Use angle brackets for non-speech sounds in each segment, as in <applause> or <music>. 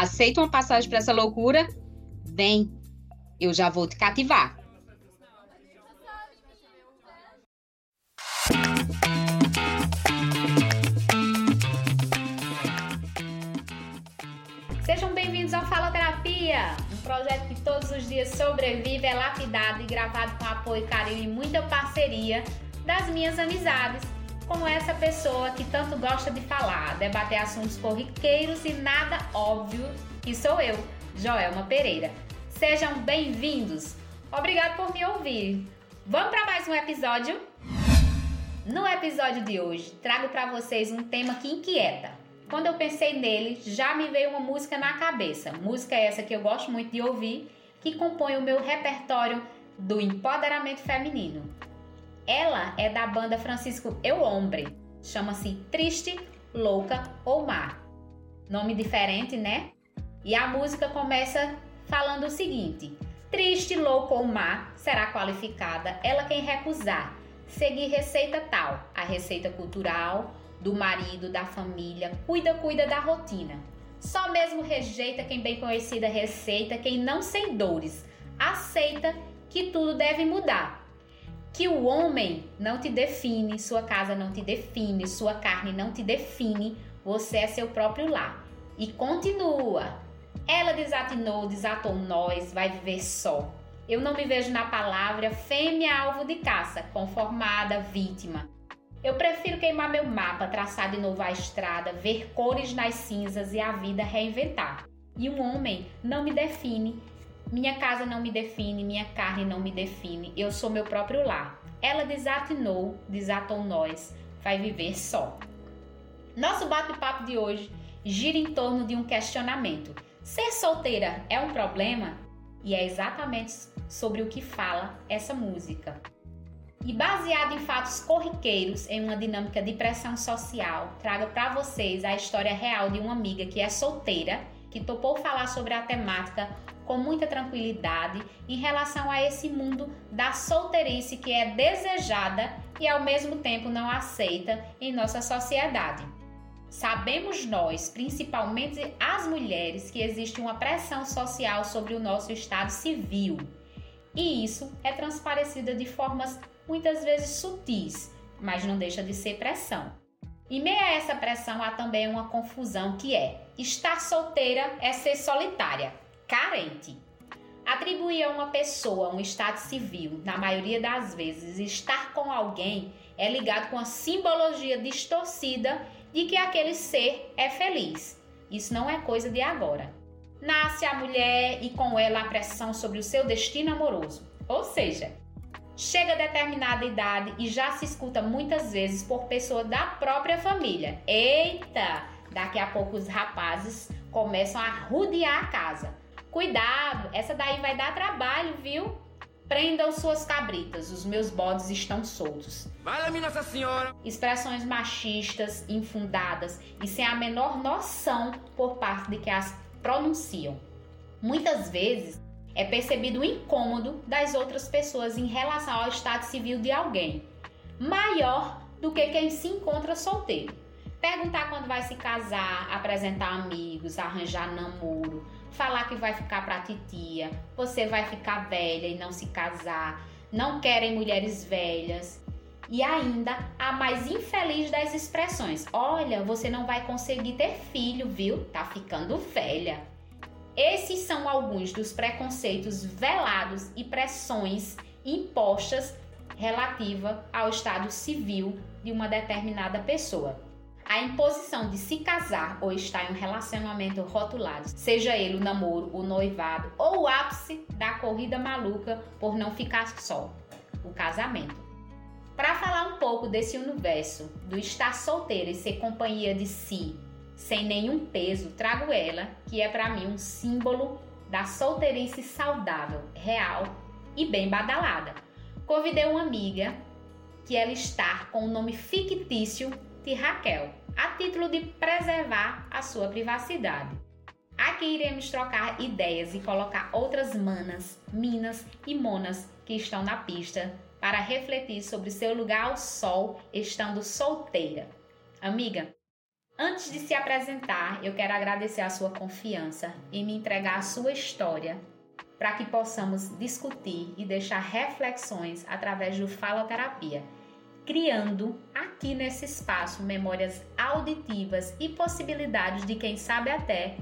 Aceita uma passagem para essa loucura? Vem, eu já vou te cativar. Sejam bem-vindos ao Faloterapia, um projeto que todos os dias sobrevive, é lapidado e gravado com apoio, carinho e muita parceria das minhas amizades como essa pessoa que tanto gosta de falar, debater assuntos corriqueiros e nada óbvio, que sou eu, Joelma Pereira. Sejam bem-vindos. Obrigado por me ouvir. Vamos para mais um episódio? No episódio de hoje, trago para vocês um tema que inquieta. Quando eu pensei nele, já me veio uma música na cabeça. Música essa que eu gosto muito de ouvir, que compõe o meu repertório do empoderamento feminino. Ela é da banda Francisco Eu Hombre. Chama-se Triste, Louca ou Mar. Nome diferente, né? E a música começa falando o seguinte: Triste, louca ou má será qualificada ela quem recusar seguir receita tal, a receita cultural do marido, da família, cuida, cuida da rotina. Só mesmo rejeita quem bem conhecida receita, quem não sem dores, aceita que tudo deve mudar que o homem não te define, sua casa não te define, sua carne não te define, você é seu próprio lar. E continua. Ela desatinou, desatou nós, vai viver só. Eu não me vejo na palavra fêmea alvo de caça, conformada, vítima. Eu prefiro queimar meu mapa, traçar de novo a estrada, ver cores nas cinzas e a vida reinventar. E um homem não me define, minha casa não me define, minha carne não me define, eu sou meu próprio lar. Ela desatinou, desatou nós, vai viver só. Nosso bate-papo de hoje gira em torno de um questionamento: ser solteira é um problema? E é exatamente sobre o que fala essa música. E baseado em fatos corriqueiros, em uma dinâmica de pressão social, trago para vocês a história real de uma amiga que é solteira, que topou falar sobre a temática com muita tranquilidade em relação a esse mundo da solteirice que é desejada e ao mesmo tempo não aceita em nossa sociedade. Sabemos nós, principalmente as mulheres, que existe uma pressão social sobre o nosso estado civil. E isso é transparecido de formas muitas vezes sutis, mas não deixa de ser pressão. Em meio a essa pressão há também uma confusão que é: estar solteira é ser solitária carente. Atribuir a uma pessoa um estado civil, na maioria das vezes, estar com alguém é ligado com a simbologia distorcida de que aquele ser é feliz. Isso não é coisa de agora. Nasce a mulher e com ela a pressão sobre o seu destino amoroso. Ou seja, chega a determinada idade e já se escuta muitas vezes por pessoa da própria família. Eita, daqui a pouco os rapazes começam a rodear a casa. Cuidado, essa daí vai dar trabalho, viu? Prendam suas cabritas, os meus bodes estão soltos. Vale, Nossa Senhora! Expressões machistas, infundadas e sem a menor noção por parte de que as pronunciam. Muitas vezes é percebido o incômodo das outras pessoas em relação ao estado civil de alguém, maior do que quem se encontra solteiro. Perguntar quando vai se casar, apresentar amigos, arranjar namoro, falar que vai ficar pra titia, você vai ficar velha e não se casar, não querem mulheres velhas. E ainda a mais infeliz das expressões: olha, você não vai conseguir ter filho, viu? Tá ficando velha. Esses são alguns dos preconceitos velados e pressões impostas relativa ao estado civil de uma determinada pessoa. A imposição de se casar ou estar em um relacionamento rotulado, seja ele o namoro, o noivado ou o ápice da corrida maluca por não ficar só, o casamento. Para falar um pouco desse universo do estar solteiro e ser companhia de si, sem nenhum peso, trago ela, que é para mim um símbolo da solteirice saudável, real e bem badalada. Convidei uma amiga que ela está com o nome fictício de Raquel, a título de preservar a sua privacidade. Aqui iremos trocar ideias e colocar outras manas, minas e monas que estão na pista para refletir sobre seu lugar ao sol estando solteira. Amiga, antes de se apresentar, eu quero agradecer a sua confiança e me entregar a sua história para que possamos discutir e deixar reflexões através do Faloterapia, criando aqui nesse espaço memórias auditivas e possibilidades de quem sabe até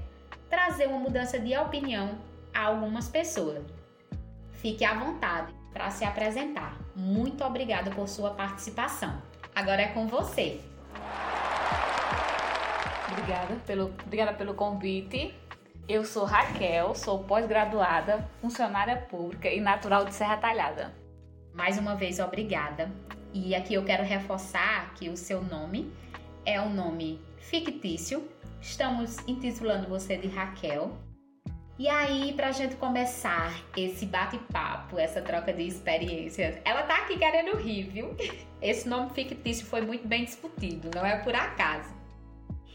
trazer uma mudança de opinião a algumas pessoas. Fique à vontade para se apresentar. Muito obrigada por sua participação. Agora é com você. Obrigada pelo, obrigada pelo convite. Eu sou Raquel, sou pós-graduada, funcionária pública e natural de Serra Talhada. Mais uma vez, obrigada. E aqui eu quero reforçar que o seu nome é um nome fictício, Estamos intitulando você de Raquel. E aí, pra gente começar esse bate-papo, essa troca de experiências, ela tá aqui querendo rir, viu? <laughs> Esse nome fictício foi muito bem discutido, não é por acaso.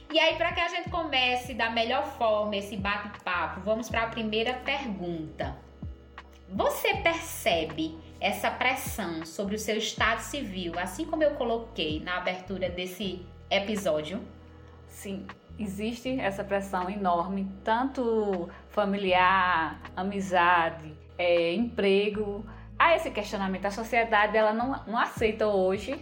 E aí, para que a gente comece da melhor forma esse bate-papo, vamos para a primeira pergunta. Você percebe essa pressão sobre o seu estado civil, assim como eu coloquei na abertura desse episódio? Sim, existe essa pressão enorme, tanto familiar, amizade, é, emprego. Há esse questionamento. A sociedade ela não, não aceita hoje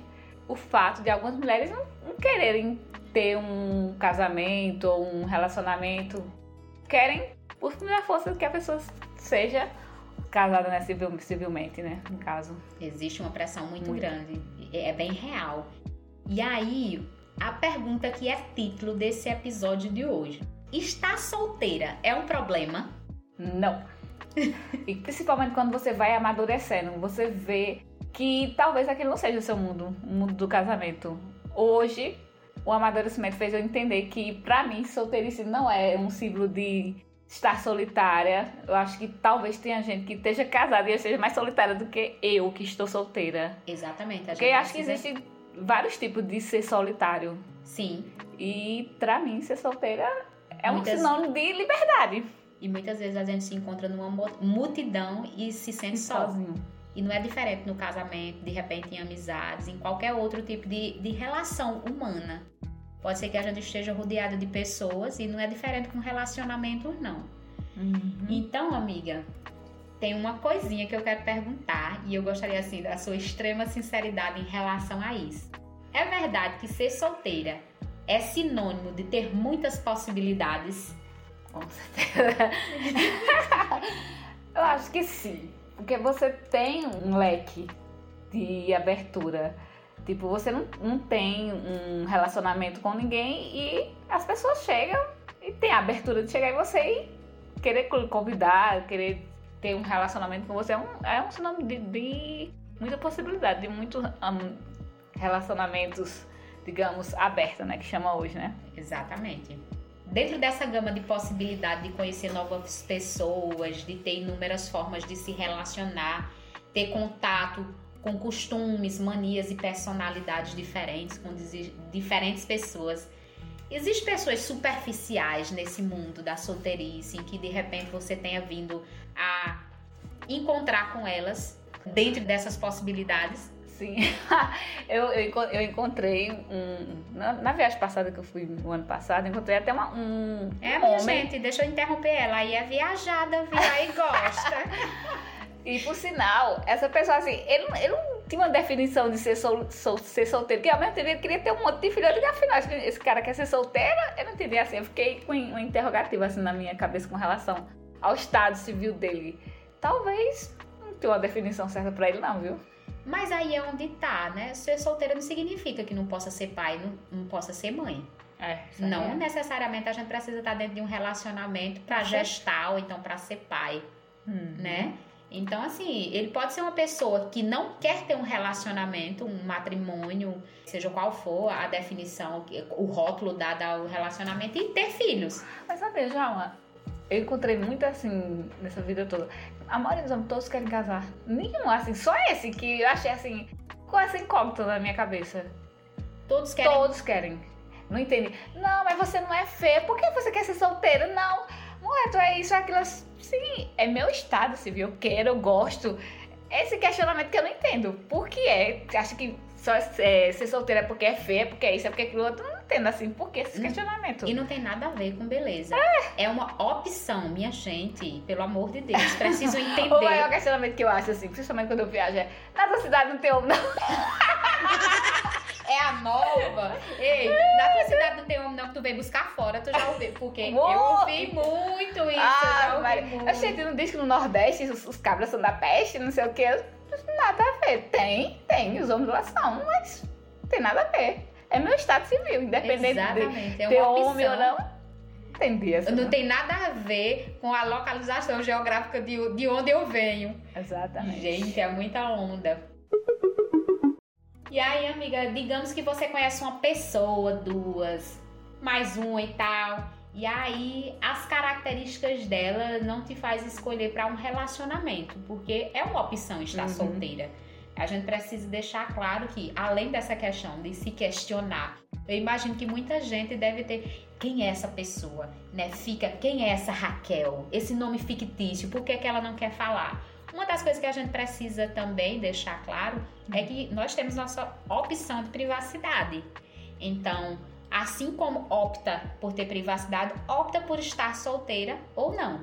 o fato de algumas mulheres não, não quererem ter um casamento ou um relacionamento. Querem, por primeira força, que a pessoa seja casada né, civil, civilmente, né? No caso. Existe uma pressão muito, muito grande. É bem real. E aí, a pergunta que é título desse episódio de hoje. Está solteira é um problema? Não. <laughs> e principalmente quando você vai amadurecendo, você vê que talvez aquele não seja o seu mundo, o mundo do casamento. Hoje, o amadurecimento fez eu entender que, para mim, solteirice não é um símbolo de estar solitária. Eu acho que talvez tenha gente que esteja casada e seja mais solitária do que eu, que estou solteira. Exatamente. Porque acho que existe vários tipos de ser solitário. Sim. E para mim, ser solteira é muitas... um sinônimo de liberdade. E muitas vezes a gente se encontra numa multidão e se sente sozinho. E não é diferente no casamento, de repente em amizades, em qualquer outro tipo de, de relação humana. Pode ser que a gente esteja rodeado de pessoas e não é diferente com relacionamentos, não. Uhum. Então, amiga, tem uma coisinha que eu quero perguntar e eu gostaria assim da sua extrema sinceridade em relação a isso. É verdade que ser solteira é sinônimo de ter muitas possibilidades? Com certeza. <laughs> eu acho que sim, porque você tem um leque de abertura. Tipo, você não, não tem um relacionamento com ninguém e as pessoas chegam e tem a abertura de chegar em você e querer convidar, querer ter um relacionamento com você é um, é um sinônimo de, de muita possibilidade, de muitos um, relacionamentos, digamos, abertos, né? Que chama hoje, né? Exatamente. Dentro dessa gama de possibilidade de conhecer novas pessoas, de ter inúmeras formas de se relacionar, ter contato com costumes, manias e personalidades diferentes, com diferentes pessoas. Existem pessoas superficiais nesse mundo da solteirice, em que de repente você tenha vindo a encontrar com elas dentro dessas possibilidades? Sim, <laughs> eu, eu, eu, encontrei um. Na, na, viagem passada que eu fui no ano passado, encontrei até uma, um. É, minha homem. gente, deixa eu interromper ela. Aí é viajada, viu? Aí gosta. <laughs> e por sinal, essa pessoa assim, ele, ele não tinha uma definição de ser, sol, sol, ser solteiro, que ao mesmo tempo ele queria ter um monte de filho. Eu digo, afinal, esse cara quer ser solteiro? Eu não entendi assim. Eu fiquei com um interrogativo assim na minha cabeça com relação ao estado civil dele. Talvez não tenha uma definição certa para ele, não, viu? Mas aí é onde tá, né? Ser solteiro não significa que não possa ser pai, não, não possa ser mãe. É, não é. necessariamente a gente precisa estar dentro de um relacionamento para gestar ou então para ser pai, hum. né? Então, assim, ele pode ser uma pessoa que não quer ter um relacionamento, um matrimônio, seja qual for a definição, o rótulo dado ao relacionamento, e ter filhos. Mas sabe, Jalma, eu encontrei muito assim nessa vida toda. A maioria dos homens todos querem casar. Nenhum, assim, só esse que eu achei assim, com essa incógnita na minha cabeça. Todos querem. Todos querem. Não entendi. Não, mas você não é feia. Por que você quer ser solteira? Não. Mulher, tu é isso, é aquilo. Sim, é meu estado civil. Eu quero, eu gosto. Esse questionamento que eu não entendo. Por que é? Acha que só é, ser solteira é porque é feia, é porque é isso, é porque é aquilo outro? Não entendo assim. Por que esse questionamento? E não tem nada a ver com beleza. É, é uma opção, minha gente. Pelo amor de Deus. Preciso <laughs> entender. o maior questionamento que eu acho, assim, principalmente quando eu viajo, é: na tua cidade não tem homem, não. <laughs> é a nova. Ei, na tua cidade não tem homem não que tu vem buscar fora, tu já ouviu. Porque eu ouvi muito isso, ah, eu já ouvi muito. A gente não diz que no Nordeste os, os cabras são da peste, não sei o que. Nada a ver. Tem, tem, os homens lá são, mas não tem nada a ver. É meu estado civil, independente Exatamente. de é ter homem ou não. Entendi essa. Não tem nada a ver com a localização geográfica de, de onde eu venho. Exatamente. Gente, é muita onda. E aí, amiga, digamos que você conhece uma pessoa, duas, mais uma e tal. E aí, as características dela não te faz escolher para um relacionamento, porque é uma opção estar uhum. solteira. A gente precisa deixar claro que, além dessa questão de se questionar, eu imagino que muita gente deve ter quem é essa pessoa, né? Fica, quem é essa Raquel? Esse nome fictício, por que, que ela não quer falar? Uma das coisas que a gente precisa também deixar claro é que nós temos nossa opção de privacidade. Então, assim como opta por ter privacidade, opta por estar solteira ou não.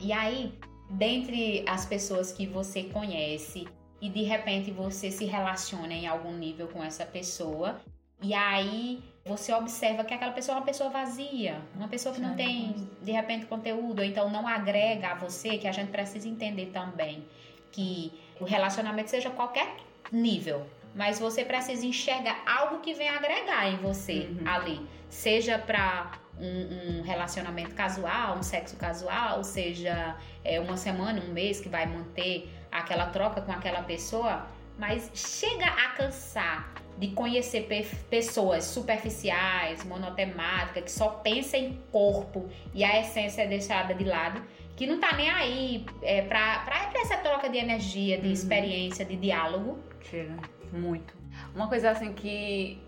E aí, dentre as pessoas que você conhece e de repente você se relaciona em algum nível com essa pessoa, e aí você observa que aquela pessoa é uma pessoa vazia, uma pessoa que não tem, de repente, conteúdo, ou então não agrega a você, que a gente precisa entender também que o relacionamento seja qualquer nível, mas você precisa enxergar algo que venha agregar em você uhum. ali, seja para um, um, relacionamento casual, um sexo casual, seja é, uma semana, um mês que vai manter aquela troca com aquela pessoa, mas chega a cansar de conhecer pessoas superficiais, monotemáticas, que só pensam em corpo e a essência é deixada de lado, que não tá nem aí é, pra, pra essa troca de energia, de uhum. experiência, de diálogo. Chega, muito. Uma coisa assim que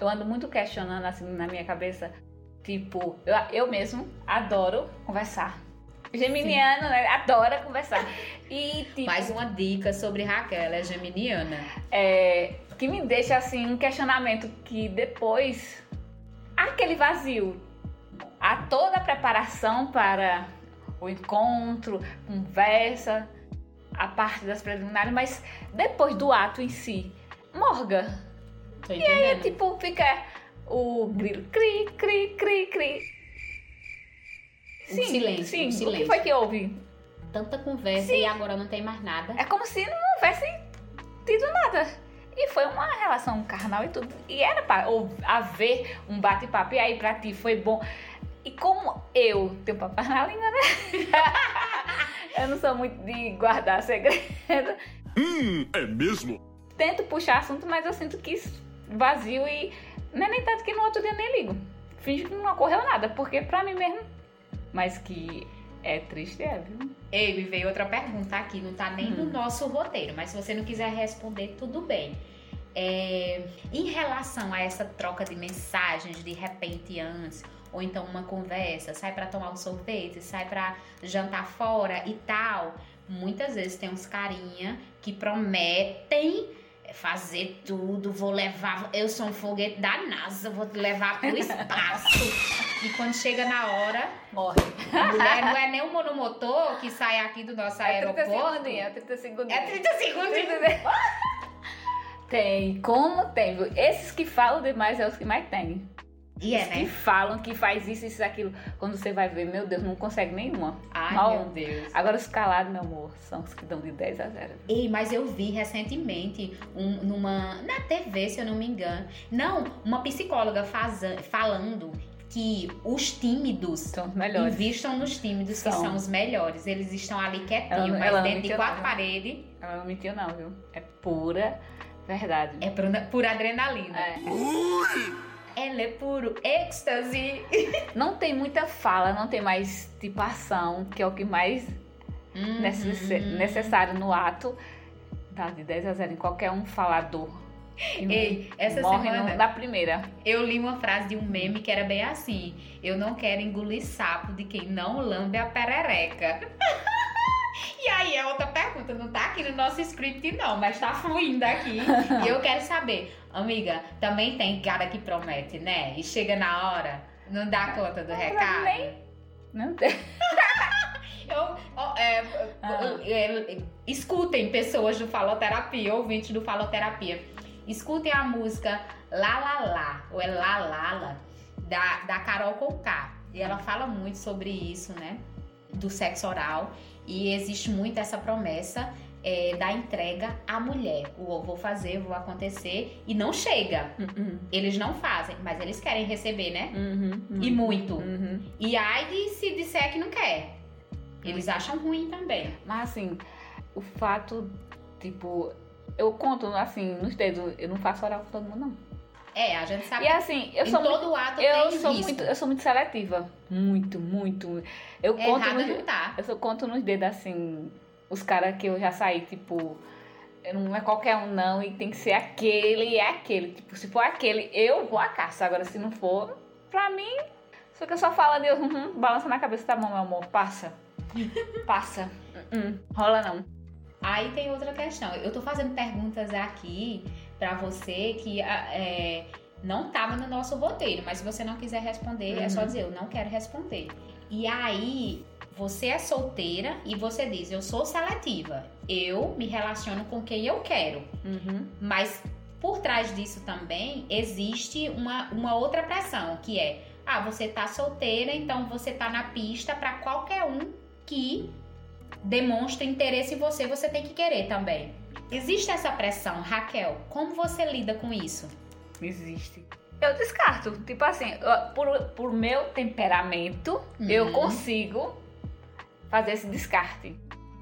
eu ando muito questionando assim na minha cabeça, tipo, eu, eu mesmo adoro conversar. Geminiano, né? Adora conversar. E, tipo, Mais uma dica sobre Raquel, ela é geminiana. É, que me deixa assim um questionamento que depois aquele vazio, há toda a preparação para o encontro, conversa, a parte das preliminares, mas depois do ato em si, morga. e aí, tipo, fica o grilo cri, cri, cri, cri. Sim, silêncio, sim. silêncio. O que foi que houve? Tanta conversa sim. e agora não tem mais nada. É como se não houvesse tido nada. E foi uma relação carnal e tudo. E era para haver um bate-papo. E aí pra ti foi bom. E como eu tenho papai na língua, né? <laughs> eu não sou muito de guardar segredo. Hum, é mesmo? Tento puxar assunto, mas eu sinto que vazio e não é nem tanto que no outro dia nem ligo. Finge que não ocorreu nada, porque pra mim mesmo. Mas que é triste, é, viu? Ei, me veio outra pergunta aqui, não tá nem hum. no nosso roteiro, mas se você não quiser responder, tudo bem. É, em relação a essa troca de mensagens de repente antes, ou então uma conversa, sai para tomar um sorvete, sai para jantar fora e tal, muitas vezes tem uns carinha que prometem fazer tudo, vou levar, eu sou um foguete da NASA, vou te levar pro <laughs> espaço. e quando chega na hora, morre. Mulher não é nem o monomotor que sai aqui do nosso é aeroporto. 30 é 30 segundos. É 30 segundos. <laughs> tem, como tem. Esses que falam demais é os que mais tem. E é, né? Que falam que faz isso, isso, aquilo. Quando você vai ver, meu Deus, não consegue nenhuma. Ai, Mal. meu Deus. Agora os calados, meu amor, são os que dão de 10 a 0. Ei, mas eu vi recentemente um, numa. Na TV, se eu não me engano. Não, uma psicóloga faz, falando que os tímidos São os melhores. invistam nos tímidos, que São. são os melhores. Eles estão ali quietinhos, Ela- mas ela dentro de quatro paredes Ela não mentiu, não, viu? É pura verdade. é por, por adrenalina. É. Ela é puro êxtase. <laughs> Não tem muita fala, não tem mais tipo ação, que é o que mais Uhum. necess- necessário no ato. Dá de 10 a 0 em qualquer um falador. Ei, essa semana na primeira. eu li uma frase de um meme que era bem assim: Eu não quero engolir sapo de quem não lambe a perereca. <laughs> e aí é outra pergunta, não tá aqui no nosso script, não, mas tá fluindo aqui. <laughs> e eu quero saber, amiga, também tem cara que promete, né? E chega na hora, não dá conta do recado. nem- Não tem. <laughs> Eu, ó, é, Ah. é, escutem pessoas do Faloterapia, ouvintes do Faloterapia. Escutem a música Lá Lá Lá, ou é Lá Lá, da, da Carol Conká. E ela fala muito sobre isso, né? Do sexo oral. E existe muito essa promessa é, da entrega à mulher. O eu vou fazer, vou acontecer. E não chega. Uhum, Eles não fazem, mas eles querem receber, né? uhum, uhum. E muito. E ai de se disser que não quer. Eles acham ruim também. Mas assim, o fato, tipo, eu conto assim, nos dedos, eu não faço oral com todo mundo, não. É, a gente sabe E assim, eu sou muito. todo ato Eu tem sou risco. muito, eu sou muito seletiva. Muito, muito. Eu conto Errada nos, não tá. eu só conto nos dedos assim, os caras que eu já saí, tipo, não é qualquer um não, e tem que ser aquele e é aquele. Tipo, se for aquele, eu vou à caça. Agora, se não for, pra mim, só que eu só falo de uhum, balança na cabeça, tá bom, meu amor, passa. <laughs> Passa. Uhum, rola não. Aí tem outra questão. Eu tô fazendo perguntas aqui pra você que ah, é, não tava no nosso roteiro, mas se você não quiser responder, é só Uhum. dizer eu não quero responder. E aí, você é solteira e você diz eu sou seletiva. Eu me relaciono com quem eu quero. Uhum. Mas por trás disso também existe uma, uma outra pressão, que é: ah, você tá solteira, então você tá na pista pra qualquer um que demonstra interesse em você, você tem que querer também. Existe essa pressão, Raquel? Como você lida com isso? Existe. Eu descarto. Tipo assim, eu- por, por meu temperamento, eu Uhum. consigo fazer esse descarte.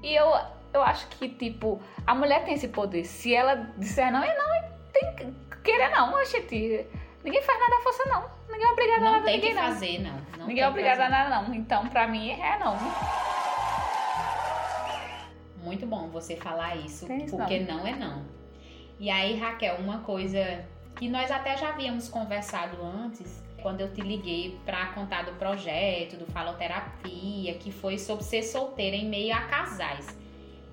E eu, eu acho que, tipo, a mulher tem esse poder. Se ela disser não, é não, tem que querer não, gente. Ninguém faz nada à força, não. Ninguém é obrigado a Não nada tem ninguém, que não. fazer, não. não Ninguém tem é obrigado a nada, não. Então, pra mim, é não. Muito bom você falar isso, porque não. é não. E aí, Raquel, uma coisa que nós até já havíamos conversado antes, quando eu te liguei para contar do projeto, do Faloterapia, que foi sobre ser solteira em meio a casais.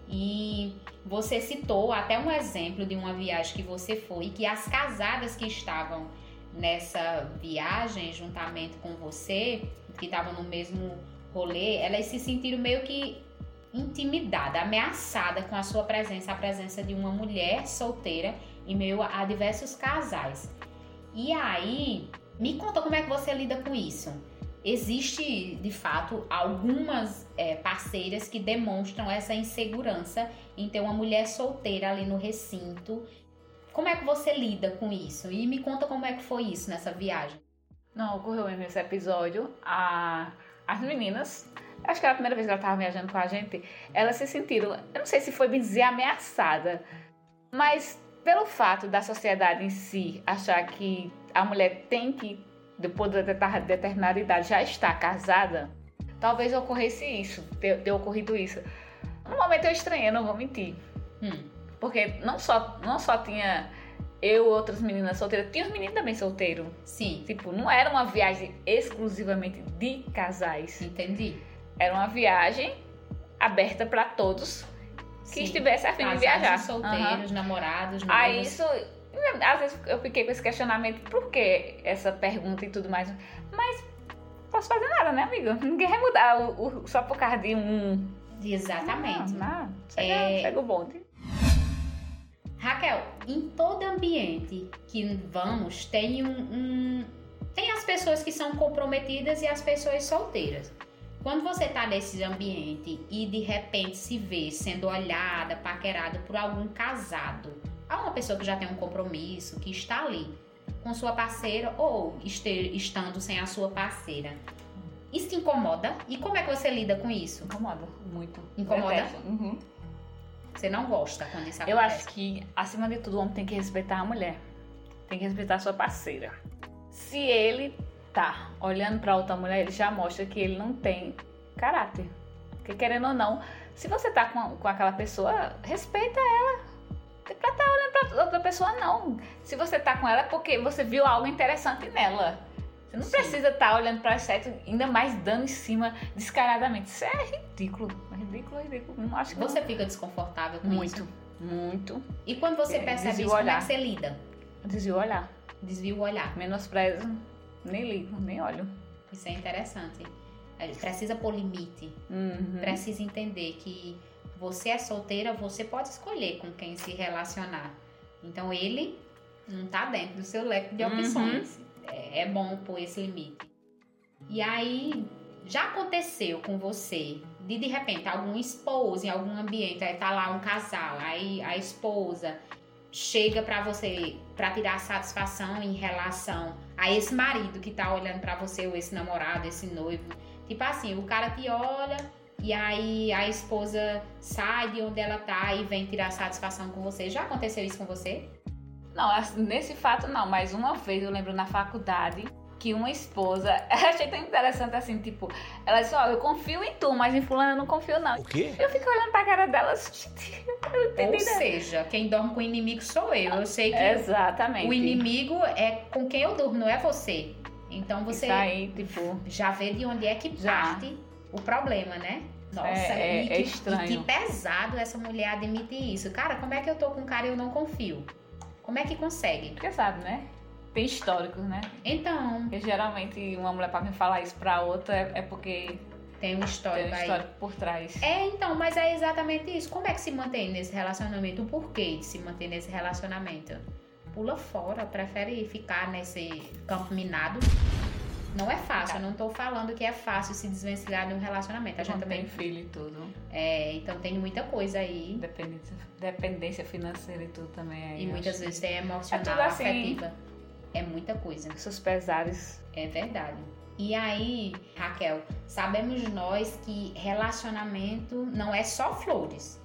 E você citou até um exemplo de uma viagem que você foi, que as casadas que estavam nessa viagem, juntamente com você, que estavam no mesmo rolê, elas se sentiram meio que intimidada, ameaçada com a sua presença, a presença de uma mulher solteira em meio a diversos casais. E aí, me conta como é que você lida com isso. Existe, de fato, algumas é, parceiras que demonstram essa insegurança em ter uma mulher solteira ali no recinto. Como é que você lida com isso? E me conta como é que foi isso nessa viagem. Não, ocorreu mesmo esse episódio. A, as meninas, acho que era a primeira vez que ela estava viajando com a gente, elas se sentiram, eu não sei se foi bem dizer ameaçada, mas pelo fato da sociedade em si achar que a mulher tem que, depois de deter- determinada idade, já estar casada, talvez ocorresse isso, ter, ter ocorrido isso. No momento eu estranhei, não vou mentir. Hum, Porque não só, não só tinha eu e outras meninas solteiras, tinha os meninos também solteiros. sim, Tipo, não era uma viagem exclusivamente de casais. entendi. Era uma viagem aberta para todos que Sim. estivesse a fim de viajar. solteiros, namorados, Aham. Aí noivos. isso, às vezes eu fiquei com esse questionamento, por que essa pergunta e tudo mais? Mas posso fazer nada, né, amiga? <laughs> Ninguém vai mudar o, o- só por causa de um. Exatamente. Não, não. Chega, É- chega o bonde. Raquel, em todo ambiente que vamos, tem um, um- tem as pessoas que são comprometidas e as pessoas solteiras. Quando você tá nesse ambiente e de repente se vê sendo olhada, paquerada por algum casado, há uma pessoa que já tem um compromisso, que está ali. com sua parceira ou este- estando sem a sua parceira. Isso te incomoda? E como é que você lida com isso? Incomoda muito. Incomoda? Uhum. Você não gosta quando isso Eu acontece? acho que, acima de tudo, o homem tem que respeitar a mulher. Tem que respeitar a sua parceira. Se ele tá olhando pra outra mulher, ele já mostra que ele não tem caráter. Porque, querendo ou não, se você tá com, com aquela pessoa, respeita ela. Tem pra estar olhando pra outra pessoa, não. Se você tá com ela é porque você viu algo interessante nela. Você não Sim. precisa estar olhando pra sexo, ainda mais dando em cima descaradamente. Isso é ridículo. É ridículo, é ridículo. Não acho que Você fica desconfortável com muito, isso? muito. E quando você É, percebe isso, o como é olhar. que você lida? Desvio o olhar. Desvia o olhar. Menosprezo, nem ligo, nem olho. Isso é interessante. É, Precisa pôr limite. Uhum. Precisa entender que você é solteira, você pode escolher com quem se relacionar. Então ele não tá dentro do seu leque de Uhum. opções. É, é bom pôr esse limite. E aí, já aconteceu com você de de repente algum esposo em algum ambiente, aí tá lá um casal, aí a esposa chega pra você pra tirar satisfação em relação a esse marido que tá olhando pra você ou esse namorado, esse noivo. Tipo assim, o cara te olha e aí a esposa sai de onde ela tá e vem tirar satisfação com você. Já aconteceu isso com você? Não, nesse fato não, mas uma vez eu lembro na faculdade que uma esposa, <laughs> eu achei tão interessante assim, tipo, ela disse, ó, eu confio em tu, mas em fulano eu não confio não. O quê? Eu fico olhando pra cara dela, <laughs> gente, eu não entendi Ou seja, quem dorme com o inimigo sou eu. Eu sei que Exatamente. o inimigo é com quem eu durmo, não é você. Então você Isso aí, tipo, já vê de onde é que Já. parte o problema, né? Nossa, É- é- e, é que, estranho. e que pesado essa mulher admitir isso. Cara, como é que eu tô com um cara e eu não confio? Como é que consegue? porque sabe, né? Tem históricos, né? Então, Porque geralmente uma mulher pra me falar isso pra outra é, é porque tem um tem histórico um aí. histórico por trás. É, então, mas é exatamente isso. Como é que se mantém nesse relacionamento? O porquê de se manter nesse relacionamento? Pula fora, prefere ficar nesse campo minado. Não é fácil, eu não tô falando que é fácil se desvencilhar de um relacionamento. A gente também. tem filho e tudo. É, então tem muita coisa aí. Dependência, dependência financeira e tudo também. aí, E muitas acho. vezes tem emocional, É tudo assim. afetiva. É muita coisa. Seus pesares. É verdade. E aí, Raquel, sabemos nós que relacionamento não é só flores.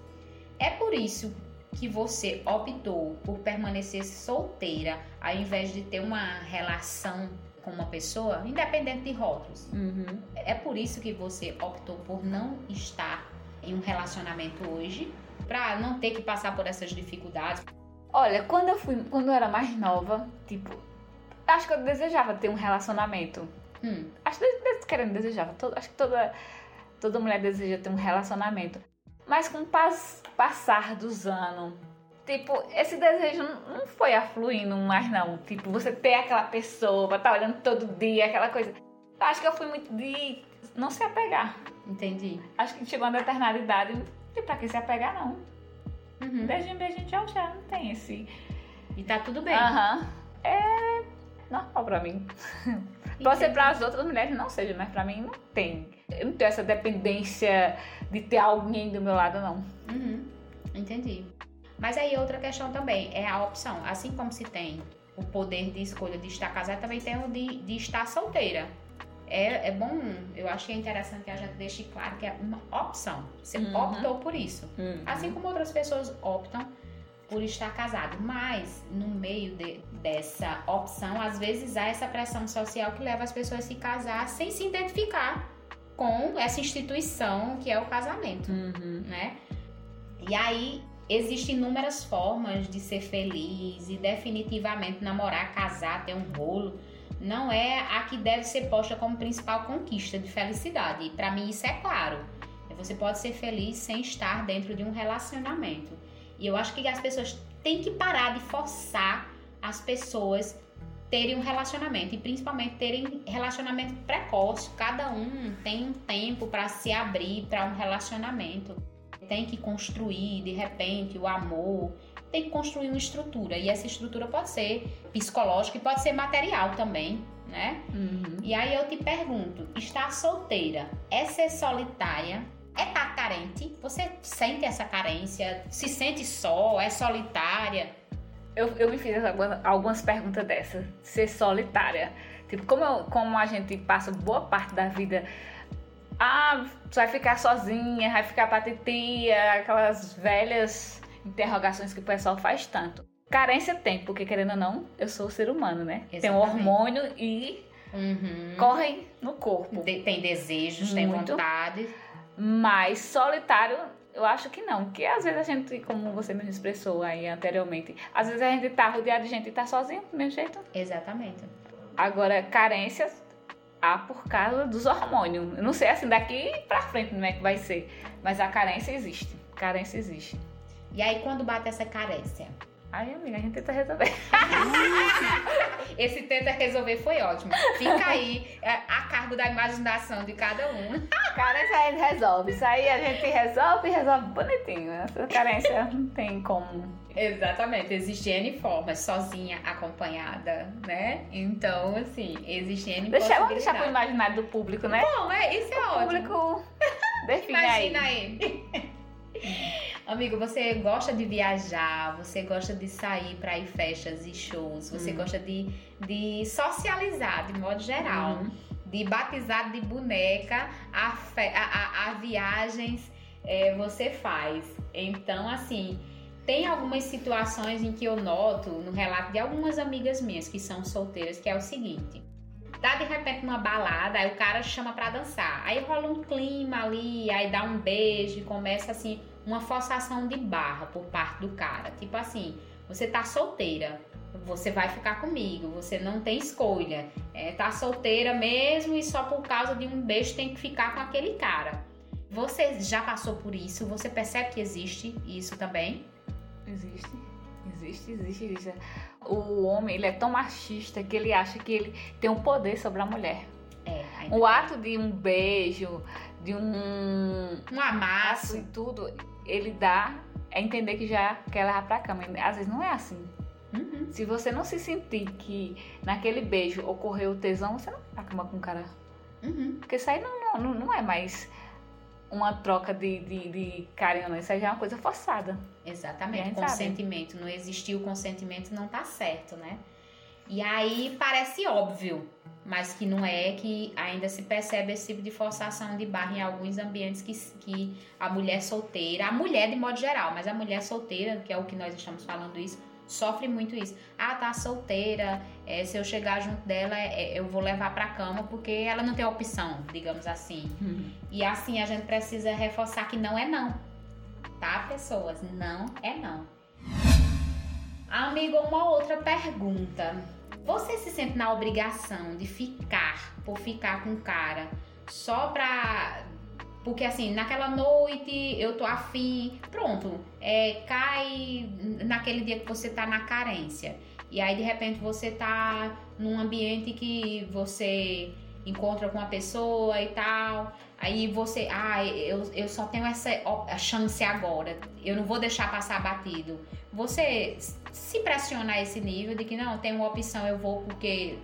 É por isso que você optou por permanecer solteira ao invés de ter uma relação com uma pessoa, independente de rótulos. Uhum. É por isso que você optou por não estar em um relacionamento hoje, para não ter que passar por essas dificuldades. Olha, quando eu fui, quando eu era mais nova, tipo, acho que eu desejava ter um relacionamento. Hum, Acho que querendo desejava. todo- acho que toda toda mulher deseja ter um relacionamento. Mas com o pas- passar dos anos, tipo, esse desejo não foi afluindo mais não. Tipo, você ter aquela pessoa pra estar olhando todo dia, aquela coisa. Eu acho que eu fui muito de não se apegar. entendi. Acho que chegou uma determinada idade, não tem pra que se apegar não. Uhum. Beijinho, beijinho, tchau, tchau. Não tem esse. E tá tudo bem. Aham. É normal pra mim. <laughs> Pode ser para as outras mulheres, não seja, mas pra mim não tem. Eu não tenho essa dependência de ter alguém do meu lado, não. Uhum, entendi. Mas aí outra questão também é a opção. Assim como se tem o poder de escolha de estar casada, também tem o de, de estar solteira. É, é bom, eu acho que é interessante que a gente deixe claro que é uma opção. Você Uhum. optou por isso. Assim como outras pessoas optam por estar casado. Mas no meio de- dessa opção, às vezes há essa pressão social que leva as pessoas a se casar sem se identificar com essa instituição que é o casamento Uhum. né? E aí existem inúmeras formas de ser feliz e definitivamente namorar, casar, ter um rolo não é a que deve ser posta como principal conquista de felicidade. E para mim isso é claro. Você pode ser feliz sem estar dentro de um relacionamento. E eu acho que as pessoas têm que parar de forçar as pessoas terem um relacionamento e principalmente terem relacionamento precoce. Cada um tem um tempo para se abrir para um relacionamento. Tem que construir de repente o amor, tem que construir uma estrutura e essa estrutura pode ser psicológica e pode ser material também, né? Uhum. E aí eu te pergunto, estar solteira é ser solitária? É estar carente? Você sente essa carência? Se sente só? É solitária? Eu, eu me fiz algumas, algumas perguntas dessas. Ser solitária. Tipo, como, eu, como a gente passa boa parte da vida. Ah, vai ficar sozinha, vai ficar pra titia, aquelas velhas interrogações que o pessoal faz tanto. Carência tem, porque querendo ou não, eu sou ser humano, né? Exatamente. Tem um hormônio e Uhum. corre no corpo. Tem desejos, tem Muito. vontade. Mas solitário, eu acho que não. Porque às vezes a gente, como você mesmo expressou aí anteriormente, às vezes a gente tá rodeado de gente e tá sozinho, do mesmo jeito. Exatamente. Agora, carências há por causa dos hormônios. Eu não sei assim daqui pra frente como é que vai ser. Mas a carência existe. Carência existe. E aí, quando bate essa carência? Aí, amiga, a gente tenta resolver. <laughs> Esse tenta resolver foi ótimo. Fica aí é, a cargo da imaginação de cada um. Carência a gente resolve. Isso aí a gente resolve e resolve bonitinho. Essa carência não tem como. Exatamente, existe N formas, sozinha, acompanhada, né? Então, assim, existe N Deixa, vamos deixar pro imaginário do público, né? Bom, é, isso é o ótimo. público <laughs> define aí. Imagina aí. Amigo, você gosta de viajar, você gosta de sair para ir festas e shows, você Hum. gosta de, de socializar de modo geral, Uhum. de batizado de boneca a, fe- a- a- a viagens é, você faz. Então, assim, tem algumas situações em que eu noto no relato de algumas amigas minhas que são solteiras, que é o seguinte. Tá de repente numa balada, aí o cara chama pra dançar. Aí rola um clima ali, aí dá um beijo e começa assim uma forçação de barra por parte do cara. Tipo assim, você tá solteira, você vai ficar comigo, você não tem escolha. É, tá solteira mesmo e só por causa de um beijo tem que ficar com aquele cara. Você já passou por isso? Você percebe que existe isso também? Existe. Existe, existe, existe. O homem, ele é tão machista que ele acha que ele tem um poder sobre a mulher. É, O ato de um beijo, de um um amasso. e tudo, ele dá a entender que já quer levar pra cama. Às vezes não é assim. Uhum. Se você não se sentir que naquele beijo ocorreu o tesão, você não vai pra cama com o cara. Uhum. Porque isso aí não, não, não é mais uma troca de, de, de carinho, não. Isso aí já é uma coisa forçada. Exatamente, gente sabe. consentimento. Não existiu o consentimento, não tá certo, né? E aí parece óbvio, mas que não é, que ainda se percebe esse tipo de forçação de barra em alguns ambientes que, que a mulher solteira, a mulher de modo geral, mas a mulher solteira, que é o que nós estamos falando isso, sofre muito isso. Ah, tá solteira, é, se eu chegar junto dela, é, eu vou levar pra cama porque ela não tem opção, digamos assim. E assim a gente precisa reforçar que não é não. Tá, pessoas? Não é não. Amigo, uma outra pergunta. Você se sente na obrigação de ficar por ficar com o cara só pra. Porque assim, naquela noite eu tô afim, pronto, é, cai naquele dia que você tá na carência. E aí de repente você tá num ambiente que você encontra com uma pessoa e tal. Aí você, ah, eu, eu só tenho essa chance agora. Eu não vou deixar passar batido. Você se pressionar esse nível de que não, tem uma opção, eu vou porque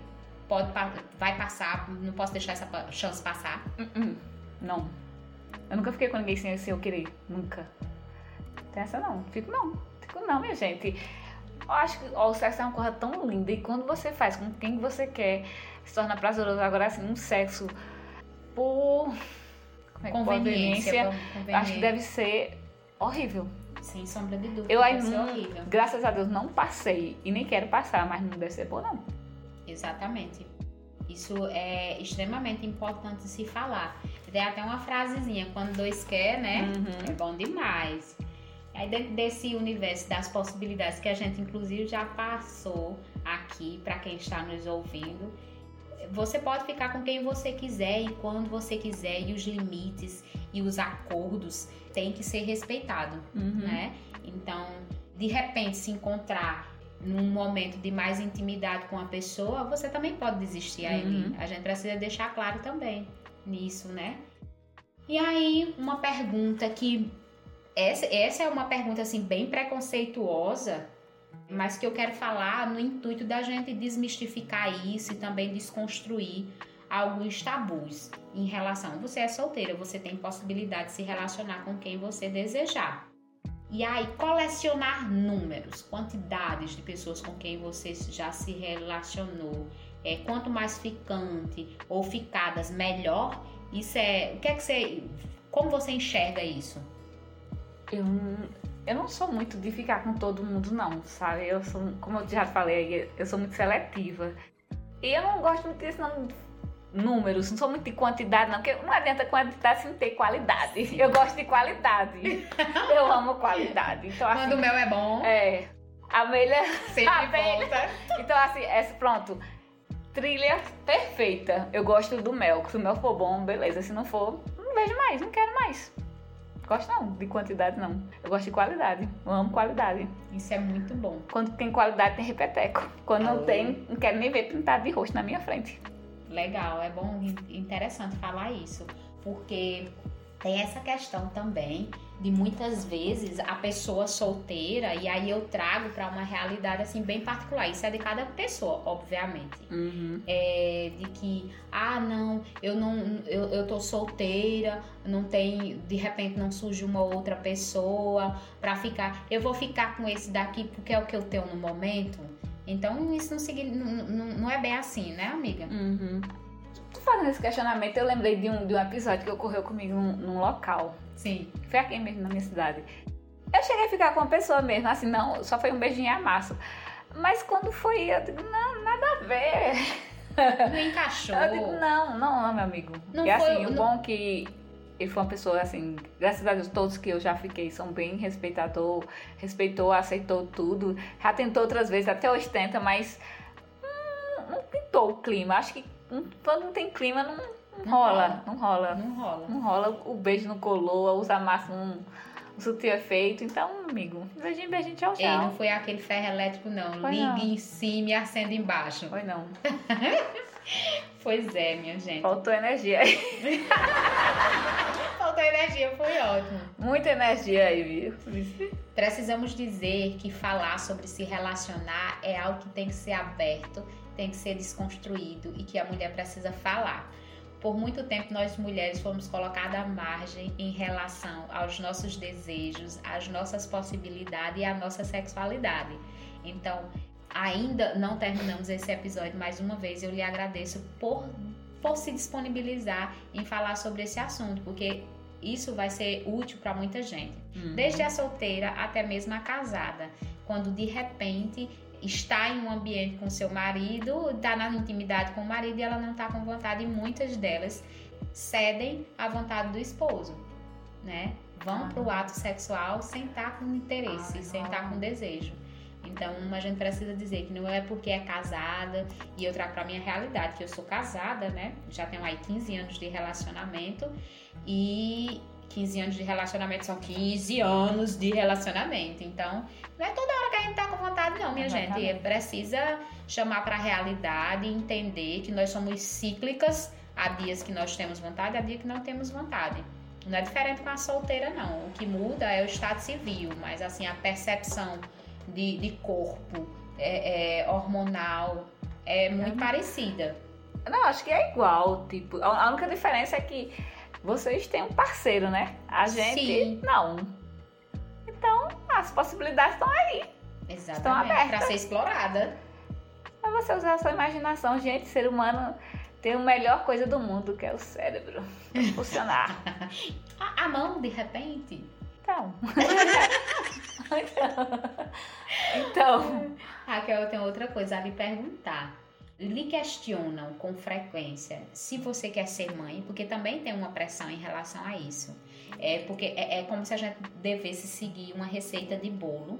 pode vai passar, não posso deixar essa chance passar. Hum, Não. Eu nunca fiquei com ninguém sem, sem eu querer. Nunca. Tem essa não. Fico não. Fico não, minha gente. Eu acho que ó, o sexo é uma coisa tão linda. E quando você faz com quem você quer, se torna prazeroso. Agora, assim, um sexo por é Conveniência, conveniência, acho que deve ser horrível. sem sombra de dúvida. Eu aí, não- graças a Deus, não passei. E nem quero passar, mas não deve ser bom, não. Exatamente. Isso é extremamente importante se falar. Tem até uma frasezinha, quando dois quer, né? Uhum. É bom demais. Aí dentro desse universo das possibilidades que a gente inclusive já passou aqui para quem está nos ouvindo, você pode ficar com quem você quiser e quando você quiser e os limites e os acordos têm que ser respeitados, Uhum. né? Então, de repente se encontrar num momento de mais intimidade com a pessoa, você também pode desistir aí. Uhum. A gente precisa deixar claro também nisso, né? E aí, uma pergunta que essa, essa é uma pergunta assim bem preconceituosa, mas que eu quero falar no intuito da gente desmistificar isso e também desconstruir alguns tabus em relação. Você é solteira, você tem possibilidade de se relacionar com quem você desejar. E aí, colecionar números, quantidades de pessoas com quem você já se relacionou. É, quanto mais ficante ou ficadas, melhor. Isso é. O que é que você. Como você enxerga isso? Eu, eu não sou muito de ficar com todo mundo, não, sabe? Eu sou, como eu já falei, eu sou muito seletiva. E eu não gosto muito disso, não números, não sou muito de quantidade, não, porque não adianta quantidade sem ter qualidade. Eu gosto de qualidade. <laughs> Eu amo qualidade. Então, assim, Quando o mel é bom. É. A abelha. Sempre <laughs> abelha. volta. Então, assim, essa, pronto. Trilha perfeita. Eu gosto do mel. Se o mel for bom, beleza. Se não for, não vejo mais, não quero mais. Gosto não de quantidade, não. Eu gosto de qualidade. Eu amo qualidade. Isso é muito bom. Quando tem qualidade, tem repeteco. Quando não tem, não quero nem ver pintado de rosto na minha frente. Legal, é bom, interessante falar isso, porque tem essa questão também de muitas vezes a pessoa solteira e aí eu trago para uma realidade assim bem particular isso é de cada pessoa obviamente uhum. é, de que ah não eu não eu, eu tô solteira não tem de repente não surge uma outra pessoa para ficar eu vou ficar com esse daqui porque é o que eu tenho no momento então isso não, não, não é bem assim, né, amiga? Uhum. Fazendo esse questionamento, eu lembrei de um, de um episódio que ocorreu comigo num, num local. Sim. Foi aqui mesmo na minha cidade. Eu cheguei a ficar com uma pessoa mesmo, assim, não, só foi um beijinho a massa. Mas quando foi, eu digo, não, nada a ver. <laughs> Não encaixou. Eu digo, não, não, não, meu amigo. Não e foi, assim, o bom é que ele foi uma pessoa assim, graças a Deus, todos que eu já fiquei são bem respeitador, respeitou, aceitou tudo. Já tentou outras vezes, até hoje tenta, mas hum, não pintou o clima. Acho que quando não tem clima, não, não, não rola, rola, Não rola. Não rola. Não rola. O beijo não colou, usa massa não. O sutiã feito, então, amigo, beijinho, beijinho, tchau, tchau. Ei, não foi aquele ferro elétrico, não. Foi Liga não. em cima e acenda embaixo. Foi não. <laughs> pois é, minha gente. Faltou energia aí. <laughs> Faltou energia, foi ótimo. Muita energia aí, viu? Precisamos dizer que falar sobre se relacionar é algo que tem que ser aberto, tem que ser desconstruído e que a mulher precisa falar. Por muito tempo, nós mulheres fomos colocadas à margem em relação aos nossos desejos, às nossas possibilidades e à nossa sexualidade. Então, ainda não terminamos esse episódio mais uma vez. Eu lhe agradeço por, por se disponibilizar em falar sobre esse assunto, porque isso vai ser útil para muita gente, uhum. desde a solteira até mesmo a casada. Quando de repente está em um ambiente com seu marido, está na intimidade com o marido e ela não está com vontade, e muitas delas cedem à vontade do esposo, né? Vão ah. para o ato sexual sem estar tá com interesse, sem estar tá com desejo. Então a gente precisa dizer que não é porque é casada e eu trago para minha realidade que eu sou casada, né? Já tenho aí 15 anos de relacionamento e 15 anos de relacionamento são 15 anos de relacionamento. Então, não é toda hora que a gente tá com vontade, não, minha Exatamente. gente. Precisa chamar para a realidade e entender que nós somos cíclicas. Há dias que nós temos vontade, há dias que não temos vontade. Não é diferente com a solteira, não. O que muda é o estado civil, mas assim, a percepção de, de corpo é, é, hormonal é muito uhum. parecida. Não, acho que é igual. Tipo, a única diferença é que vocês têm um parceiro, né? A gente Sim. não. Então, as possibilidades estão aí. Exatamente. Estão abertas. Pra ser explorada. É você usar a sua imaginação. Gente, ser humano tem a melhor coisa do mundo, que é o cérebro. <laughs> Funcionar. a, a mão, de repente. Então. <laughs> então. Raquel, eu tenho outra coisa a lhe perguntar lhe questionam com frequência se você quer ser mãe, porque também tem uma pressão em relação a isso. É porque é, é como se a gente devesse seguir uma receita de bolo.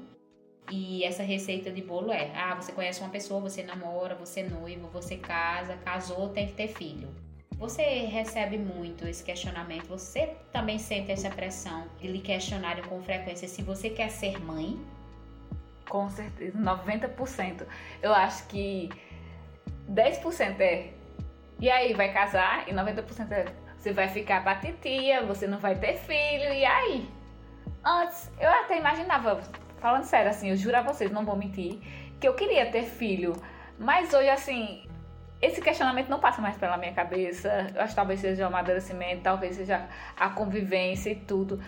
E essa receita de bolo é: ah, você conhece uma pessoa, você namora, você é noivo, você casa, casou, tem que ter filho. Você recebe muito esse questionamento, você também sente essa pressão de lhe questionarem com frequência se você quer ser mãe? Com certeza, 90%. Eu acho que 10% é. E aí, vai casar e 90% é. Você vai ficar pra titia, você não vai ter filho, e aí? Antes, eu até imaginava, falando sério, assim, eu juro a vocês, não vou mentir, que eu queria ter filho. Mas hoje, assim, esse questionamento não passa mais pela minha cabeça. Eu acho que talvez seja o amadurecimento, talvez seja a convivência e tudo.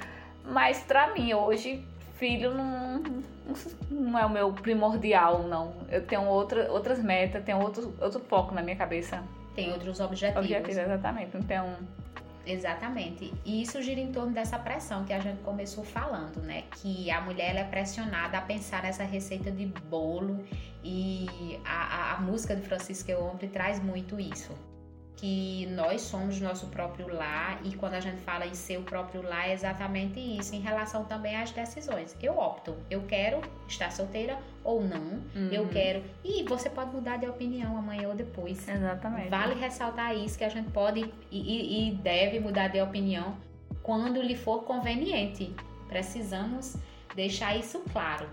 Mas pra mim, hoje, filho não, não é o meu primordial, não. Eu tenho outra, outras metas, tenho outro, outro foco na minha cabeça. Tem outros objetivos. Objetivos, exatamente. Então. Exatamente. E isso gira em torno dessa pressão que a gente começou falando, né? Que a mulher é pressionada a pensar nessa receita de bolo e a, a, a música de Francisco Eombre traz muito isso que nós somos nosso próprio lar e quando a gente fala em ser o próprio lar é exatamente isso em relação também às decisões. Eu opto, eu quero estar solteira ou não, uhum. eu quero. E você pode mudar de opinião amanhã ou depois. Exatamente. Vale ressaltar isso que a gente pode e, e deve mudar de opinião quando lhe for conveniente. Precisamos deixar isso claro.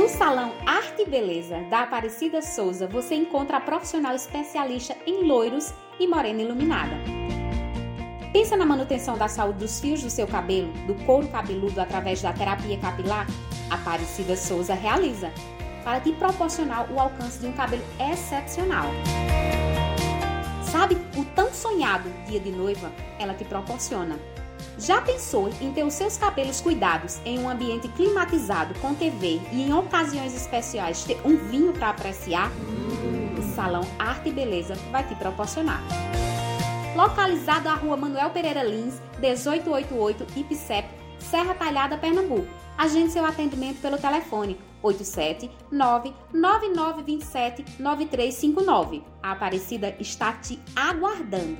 No Salão Arte e Beleza da Aparecida Souza, você encontra a profissional especialista em loiros e morena iluminada. Pensa na manutenção da saúde dos fios do seu cabelo, do couro cabeludo através da terapia capilar? Aparecida Souza realiza para te proporcionar o alcance de um cabelo excepcional. Sabe o tão sonhado dia de noiva? Ela te proporciona já pensou em ter os seus cabelos cuidados em um ambiente climatizado com TV e em ocasiões especiais ter um vinho para apreciar? O Salão Arte e Beleza vai te proporcionar. Localizado à Rua Manuel Pereira Lins, 1888 IPCEP, Serra Talhada, Pernambuco. Agende seu atendimento pelo telefone 87999279359. A Aparecida está te aguardando.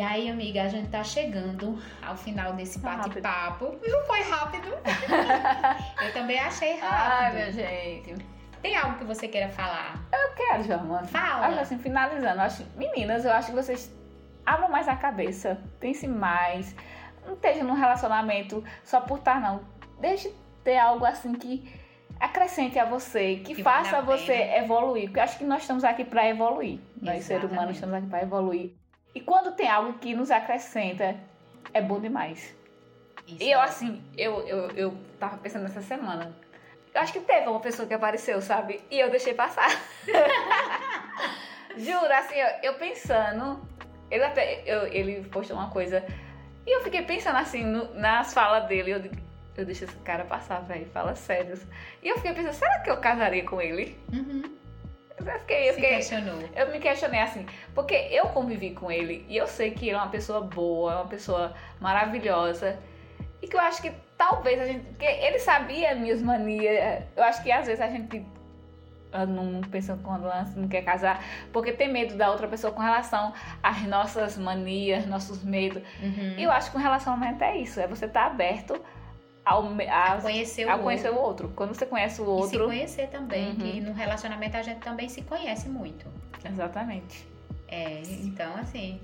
E aí, amiga, a gente tá chegando ao final desse bate-papo. Não foi rápido? <laughs> eu também achei rápido. Ai, minha gente. Tem algo que você queira falar? Eu quero, João. Fala. Acho assim, finalizando. Acho, meninas, eu acho que vocês abram mais a cabeça. Pense mais. Não esteja num relacionamento só por estar, não. Deixe ter algo assim que acrescente a você, que, que faça você evoluir. Porque eu acho que nós estamos aqui para evoluir. Nós, seres humanos, estamos aqui para evoluir. E quando tem algo que nos acrescenta, é bom demais. Isso e eu, é. assim, eu, eu, eu tava pensando nessa semana. Eu acho que teve uma pessoa que apareceu, sabe? E eu deixei passar. <laughs> Juro, assim, eu, eu, pensando. Ele até. Eu, ele postou uma coisa. E eu fiquei pensando assim, no, nas falas dele. Eu, eu deixei esse cara passar, velho. Fala sério. E eu fiquei pensando, será que eu casaria com ele? Uhum. Eu fiquei, eu, fiquei, questionou. eu me questionei assim, porque eu convivi com ele e eu sei que ele é uma pessoa boa, uma pessoa maravilhosa. E que eu acho que talvez a gente. Porque ele sabia minhas manias. Eu acho que às vezes a gente não pensa quando não quer casar, porque tem medo da outra pessoa com relação às nossas manias, nossos medos. Uhum. E eu acho que um relacionamento é isso, é você estar tá aberto ao, a, a conhecer, o, conhecer outro. o outro. Quando você conhece o outro. E se conhecer também, uhum. que no relacionamento a gente também se conhece muito. Exatamente. É, então assim.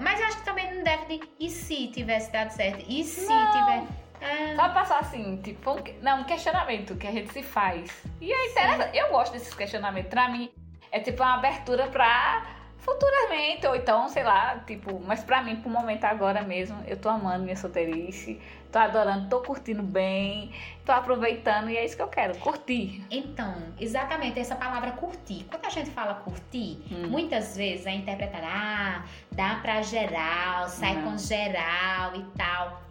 Mas eu acho que também não deve de. E se tivesse dado certo? E se não. tiver. É... Só passar assim, tipo, um, não, um questionamento que a gente se faz. E é interessante. Eu gosto desses questionamentos. Pra mim, é tipo uma abertura pra futuramente, ou então, sei lá, tipo, mas pra mim, pro momento agora mesmo, eu tô amando minha solteirice, tô adorando, tô curtindo bem, tô aproveitando e é isso que eu quero, curtir. Então, exatamente essa palavra curtir. Quando a gente fala curtir, hum. muitas vezes é interpretada, ah, dá pra geral, sai com geral e tal.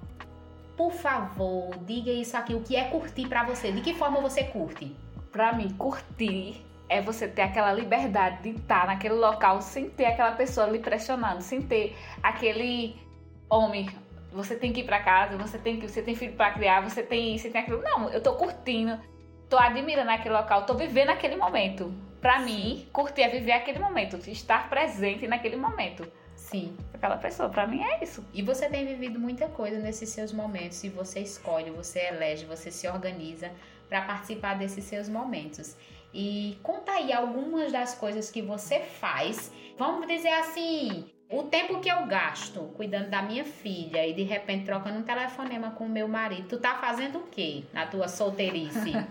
Por favor, diga isso aqui, o que é curtir para você? De que forma você curte? Pra mim, curtir é você ter aquela liberdade de estar naquele local sem ter aquela pessoa lhe pressionando, sem ter aquele homem, você tem que ir para casa, você tem que, você tem filho para criar, você tem isso, você tem aquilo. Não, eu tô curtindo, tô admirando aquele local, tô vivendo aquele momento. Para mim, curtir é viver aquele momento, estar presente naquele momento. Sim. Aquela pessoa, para mim é isso. E você tem vivido muita coisa nesses seus momentos, e você escolhe, você elege, você se organiza para participar desses seus momentos. E conta aí algumas das coisas que você faz. Vamos dizer assim, o tempo que eu gasto cuidando da minha filha e de repente trocando um telefonema com o meu marido, tu tá fazendo o quê na tua solteirice? <laughs>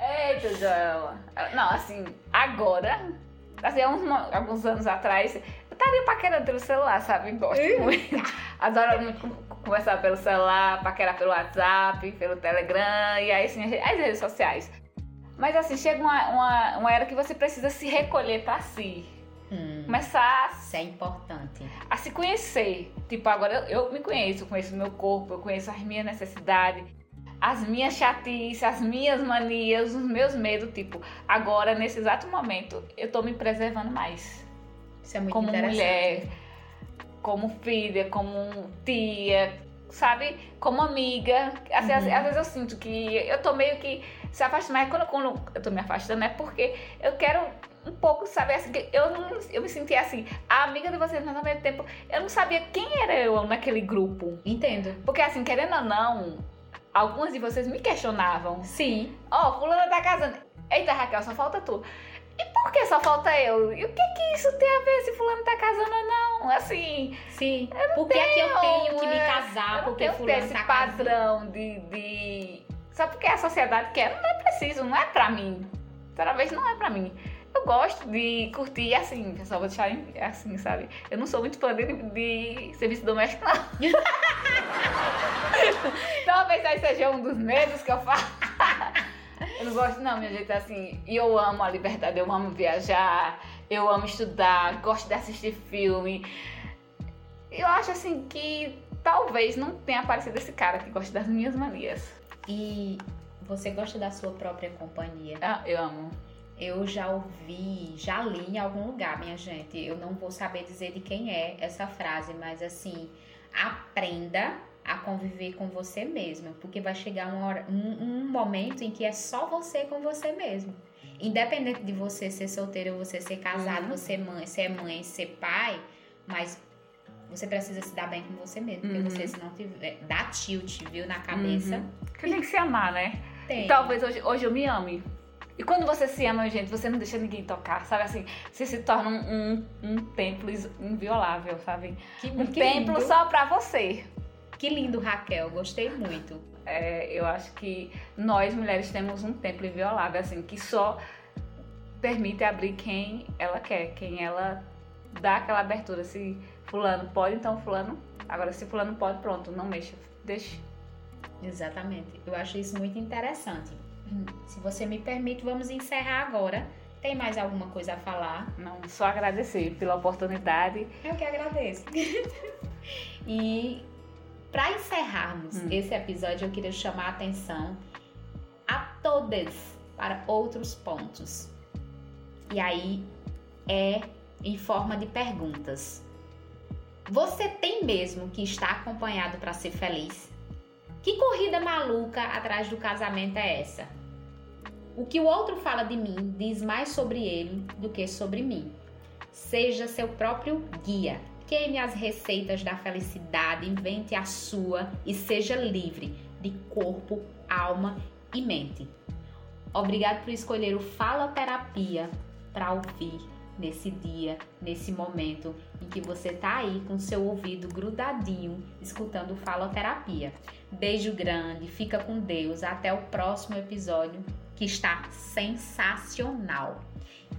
Eita, Joela. Não, assim, agora, assim, uns, alguns anos atrás, eu estaria paquerando pelo celular, sabe? Gosto muito. Adoro muito conversar pelo celular, paquerar pelo WhatsApp, pelo Telegram e aí, assim, as redes sociais. Mas assim, chega uma, uma, uma era que você precisa se recolher para si. Hum, Começar a isso é importante. a se conhecer. Tipo, agora eu, eu me conheço, eu conheço o meu corpo, eu conheço as minhas necessidades, as minhas chatices, as minhas manias, os meus medos. Tipo, agora, nesse exato momento, eu tô me preservando mais. Isso é muito como mulher, como filha, como tia, sabe? Como amiga. Assim, às, Uhum. às vezes eu sinto que eu tô meio que se afastando, mas quando, quando eu tô me afastando é porque eu quero um pouco saber assim, que eu não eu me sentia assim, a amiga de vocês, mas ao mesmo tempo eu não sabia quem era eu naquele grupo. Entendo. Porque assim, querendo ou não, algumas de vocês me questionavam. Sim. Ó, fulana tá casando. Eita, Raquel, só falta tu. E por que só falta eu? E o que que isso tem a ver se fulano tá casando ou não? Assim, Sim. Por que é que eu tenho que me é, casar? Porque tenho fulano esse tá casando. padrão de, de... Só porque a sociedade quer, não é preciso, não é pra mim. Toda vez não é pra mim. Eu gosto de curtir assim, pessoal, vou deixar assim, sabe? Eu não sou muito fã de, de serviço doméstico, não. <laughs> Talvez aí seja um dos medos que eu faço. <laughs> Eu não gosto, não, minha gente, assim. E eu amo a liberdade, eu amo viajar, eu amo estudar, gosto de assistir filme. Eu acho, assim, que talvez não tenha aparecido esse cara que gosta das minhas manias. E você gosta da sua própria companhia? Ah, Eu amo. Eu já ouvi, já li em algum lugar, minha gente. Eu não vou saber dizer de quem é essa frase, mas assim, aprenda a conviver com você mesma, porque vai chegar uma hora, um, um momento em que é só você com você mesmo. Independente de você ser solteiro ou você ser casado, Uhum. você mãe, ser mãe, ser pai, mas você precisa se dar bem com você mesmo, porque Uhum. você se não tiver, dá tilt, viu, na cabeça, Uhum. Porque tem que se amar, né? tem. E talvez hoje, hoje eu me ame. E quando você se ama, gente, você não deixa ninguém tocar, sabe assim? Você se torna um, um, um templo inviolável, sabe? que, Um que templo lindo. só pra você. Que lindo, Raquel. Gostei muito. É, eu acho que nós mulheres temos um templo inviolável, assim, que só permite abrir quem ela quer, quem ela dá aquela abertura. Se fulano pode, então fulano. Agora, se fulano pode, pronto, não mexa. Deixa. Exatamente. Eu acho isso muito interessante. Se você me permite, vamos encerrar agora. Tem mais alguma coisa a falar? Não, só agradecer pela oportunidade. Eu que agradeço. <laughs> e para encerrarmos Hum. esse episódio, eu queria chamar a atenção a todas para outros pontos. E aí é em forma de perguntas. Você tem mesmo que estar acompanhado para ser feliz? Que corrida maluca atrás do casamento é essa? O que o outro fala de mim diz mais sobre ele do que sobre mim. Seja seu próprio guia. Queime as receitas da felicidade, invente a sua e seja livre de corpo, alma e mente. Obrigado por escolher o Faloterapia para ouvir nesse dia, nesse momento em que você tá aí com seu ouvido grudadinho escutando Faloterapia. Beijo grande, fica com Deus, até o próximo episódio que está sensacional.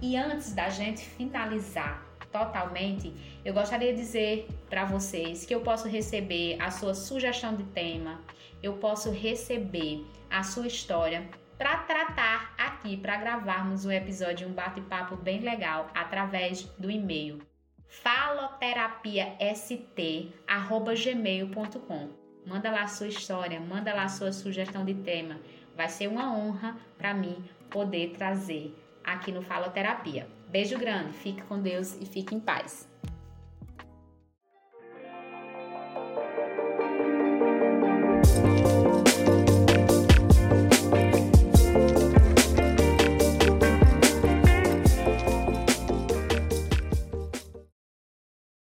E antes da gente finalizar totalmente, eu gostaria de dizer para vocês que eu posso receber a sua sugestão de tema, eu posso receber a sua história para tratar aqui, para gravarmos um episódio, um bate-papo bem legal através do e-mail faloterapiast@gmail.com. Manda lá a sua história, manda lá a sua sugestão de tema. Vai ser uma honra para mim poder trazer aqui no Faloterapia. Beijo grande, fique com Deus e fique em paz.